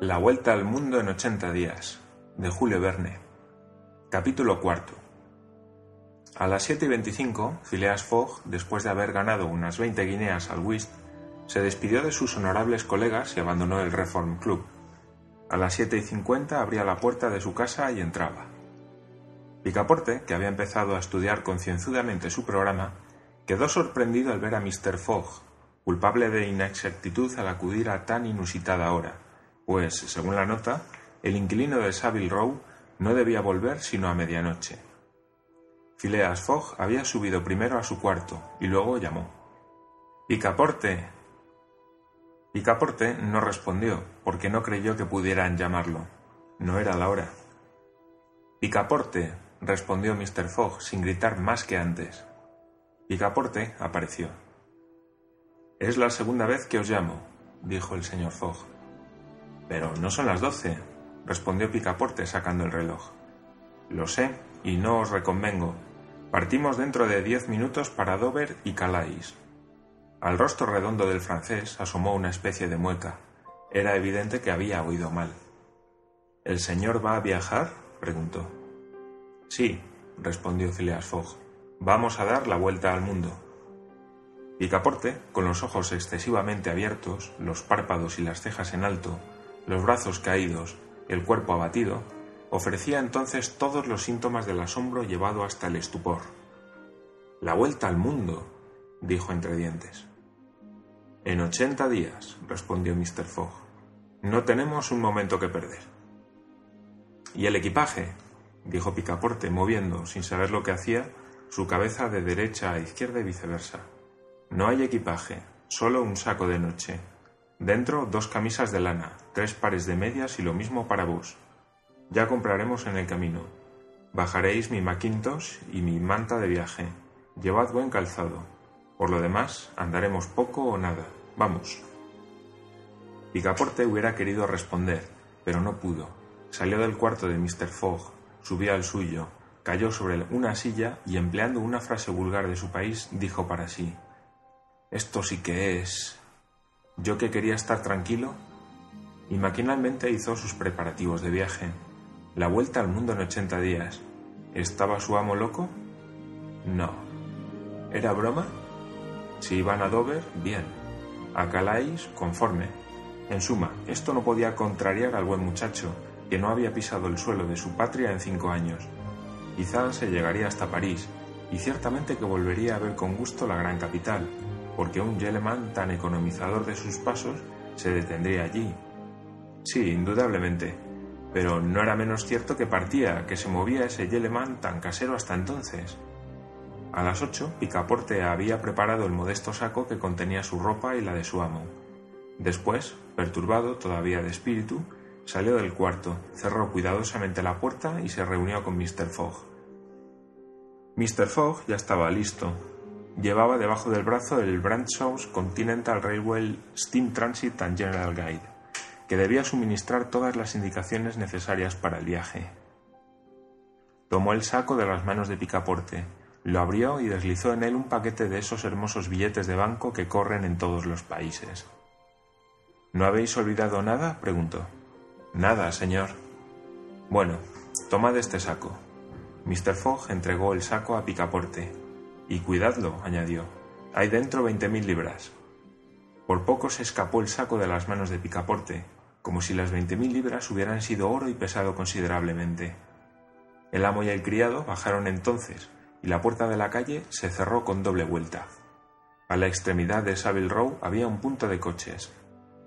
La vuelta al mundo en 80 días, de Julio Verne. Capítulo cuarto. A las 7 y 25, Phileas Fogg, después de haber ganado unas 20 guineas al whist, se despidió de sus honorables colegas y abandonó el Reform Club. A las 7 y 50 abría la puerta de su casa y entraba. Picaporte, que había empezado a estudiar concienzudamente su programa, quedó sorprendido al ver a Mr. Fogg, culpable de inexactitud al acudir a tan inusitada hora pues, según la nota, el inquilino de Savile Row no debía volver sino a medianoche. Phileas Fogg había subido primero a su cuarto y luego llamó. Picaporte. Picaporte no respondió, porque no creyó que pudieran llamarlo. No era la hora. Picaporte, respondió Mr. Fogg sin gritar más que antes. Picaporte apareció. Es la segunda vez que os llamo, dijo el señor Fogg. Pero no son las doce, respondió Picaporte sacando el reloj. Lo sé, y no os reconvengo. Partimos dentro de diez minutos para Dover y Calais. Al rostro redondo del francés asomó una especie de mueca. Era evidente que había oído mal. ¿El señor va a viajar? preguntó. Sí, respondió Phileas Fogg. Vamos a dar la vuelta al mundo. Picaporte, con los ojos excesivamente abiertos, los párpados y las cejas en alto, los brazos caídos, el cuerpo abatido, ofrecía entonces todos los síntomas del asombro llevado hasta el estupor. La vuelta al mundo, dijo entre dientes. En ochenta días, respondió Mr. Fogg. No tenemos un momento que perder. ¿Y el equipaje? dijo Picaporte, moviendo, sin saber lo que hacía, su cabeza de derecha a izquierda y viceversa. No hay equipaje, solo un saco de noche. Dentro dos camisas de lana, tres pares de medias y lo mismo para vos. Ya compraremos en el camino. Bajaréis mi maquintos y mi manta de viaje. Llevad buen calzado. Por lo demás, andaremos poco o nada. Vamos. Picaporte hubiera querido responder, pero no pudo. Salió del cuarto de Mr. Fogg, subió al suyo, cayó sobre una silla y empleando una frase vulgar de su país, dijo para sí Esto sí que es. Yo que quería estar tranquilo, y maquinalmente hizo sus preparativos de viaje. La vuelta al mundo en ochenta días. ¿Estaba su amo loco? No. ¿Era broma? Si iban a Dover, bien. A Calais, conforme. En suma, esto no podía contrariar al buen muchacho, que no había pisado el suelo de su patria en cinco años. Quizás se llegaría hasta París, y ciertamente que volvería a ver con gusto la gran capital, porque un Yeleman tan economizador de sus pasos se detendría allí. Sí, indudablemente, pero no era menos cierto que partía, que se movía ese Yeleman tan casero hasta entonces. A las ocho, Picaporte había preparado el modesto saco que contenía su ropa y la de su amo. Después, perturbado todavía de espíritu, salió del cuarto, cerró cuidadosamente la puerta y se reunió con Mr. Fogg. Mr. Fogg ya estaba listo, Llevaba debajo del brazo el Brandshaw's Continental Railway Steam Transit and General Guide, que debía suministrar todas las indicaciones necesarias para el viaje. Tomó el saco de las manos de Picaporte, lo abrió y deslizó en él un paquete de esos hermosos billetes de banco que corren en todos los países. ¿No habéis olvidado nada? preguntó. Nada, señor. Bueno, tomad este saco. Mr. Fogg entregó el saco a Picaporte, y cuidadlo, añadió. Hay dentro veinte mil libras. Por poco se escapó el saco de las manos de Picaporte, como si las veinte mil libras hubieran sido oro y pesado considerablemente. El amo y el criado bajaron entonces, y la puerta de la calle se cerró con doble vuelta. A la extremidad de Savile Row había un punto de coches.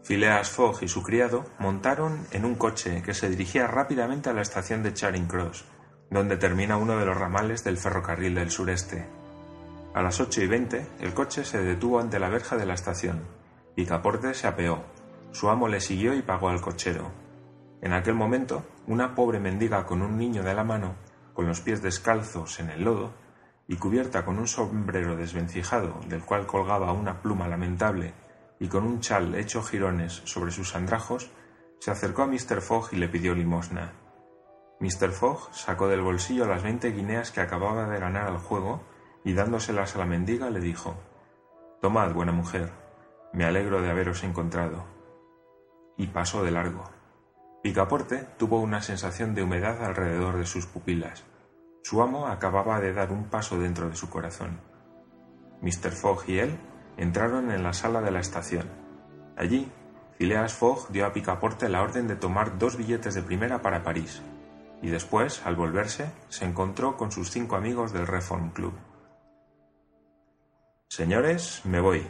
Phileas Fogg y su criado montaron en un coche que se dirigía rápidamente a la estación de Charing Cross, donde termina uno de los ramales del ferrocarril del sureste. A las ocho y veinte, el coche se detuvo ante la verja de la estación. Picaporte se apeó. Su amo le siguió y pagó al cochero. En aquel momento, una pobre mendiga con un niño de la mano, con los pies descalzos en el lodo, y cubierta con un sombrero desvencijado del cual colgaba una pluma lamentable, y con un chal hecho jirones sobre sus andrajos, se acercó a Mr. Fogg y le pidió limosna. Mr. Fogg sacó del bolsillo las veinte guineas que acababa de ganar al juego y dándoselas a la mendiga le dijo Tomad, buena mujer, me alegro de haberos encontrado. Y pasó de largo. Picaporte tuvo una sensación de humedad alrededor de sus pupilas. Su amo acababa de dar un paso dentro de su corazón. Mr. Fogg y él entraron en la sala de la estación. Allí, Phileas Fogg dio a Picaporte la orden de tomar dos billetes de primera para París, y después, al volverse, se encontró con sus cinco amigos del Reform Club. Señores, me voy,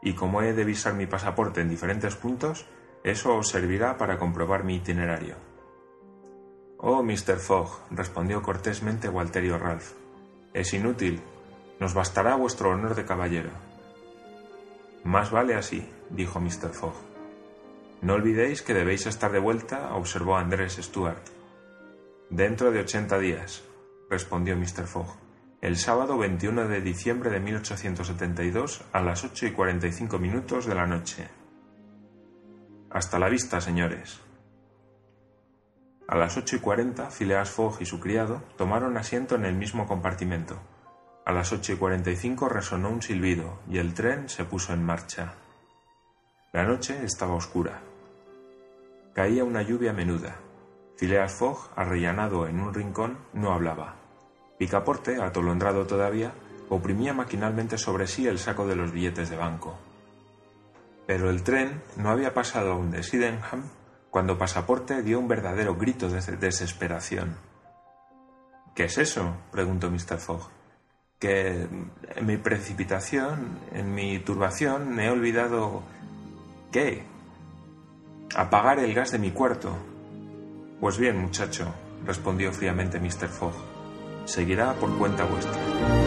y como he de visar mi pasaporte en diferentes puntos, eso os servirá para comprobar mi itinerario. Oh, Mr. Fogg, respondió cortésmente Walterio Ralph, es inútil. Nos bastará vuestro honor de caballero. Más vale así, dijo Mr. Fogg. No olvidéis que debéis estar de vuelta, observó Andrés Stuart. Dentro de ochenta días, respondió Mr. Fogg. El sábado 21 de diciembre de 1872 a las ocho y cuarenta y cinco minutos de la noche. Hasta la vista, señores. A las ocho y cuarenta, Phileas Fogg y su criado tomaron asiento en el mismo compartimento. A las ocho y cuarenta y cinco resonó un silbido y el tren se puso en marcha. La noche estaba oscura. Caía una lluvia menuda. Phileas Fogg, arrellanado en un rincón, no hablaba. Picaporte, atolondrado todavía, oprimía maquinalmente sobre sí el saco de los billetes de banco. Pero el tren no había pasado aún de Sydenham cuando Pasaporte dio un verdadero grito de desesperación. ¿Qué es eso? preguntó Mr. Fogg. Que en mi precipitación, en mi turbación, he olvidado. ¿Qué? Apagar el gas de mi cuarto. Pues bien, muchacho, respondió fríamente Mr. Fogg. Seguirá por cuenta vuestra.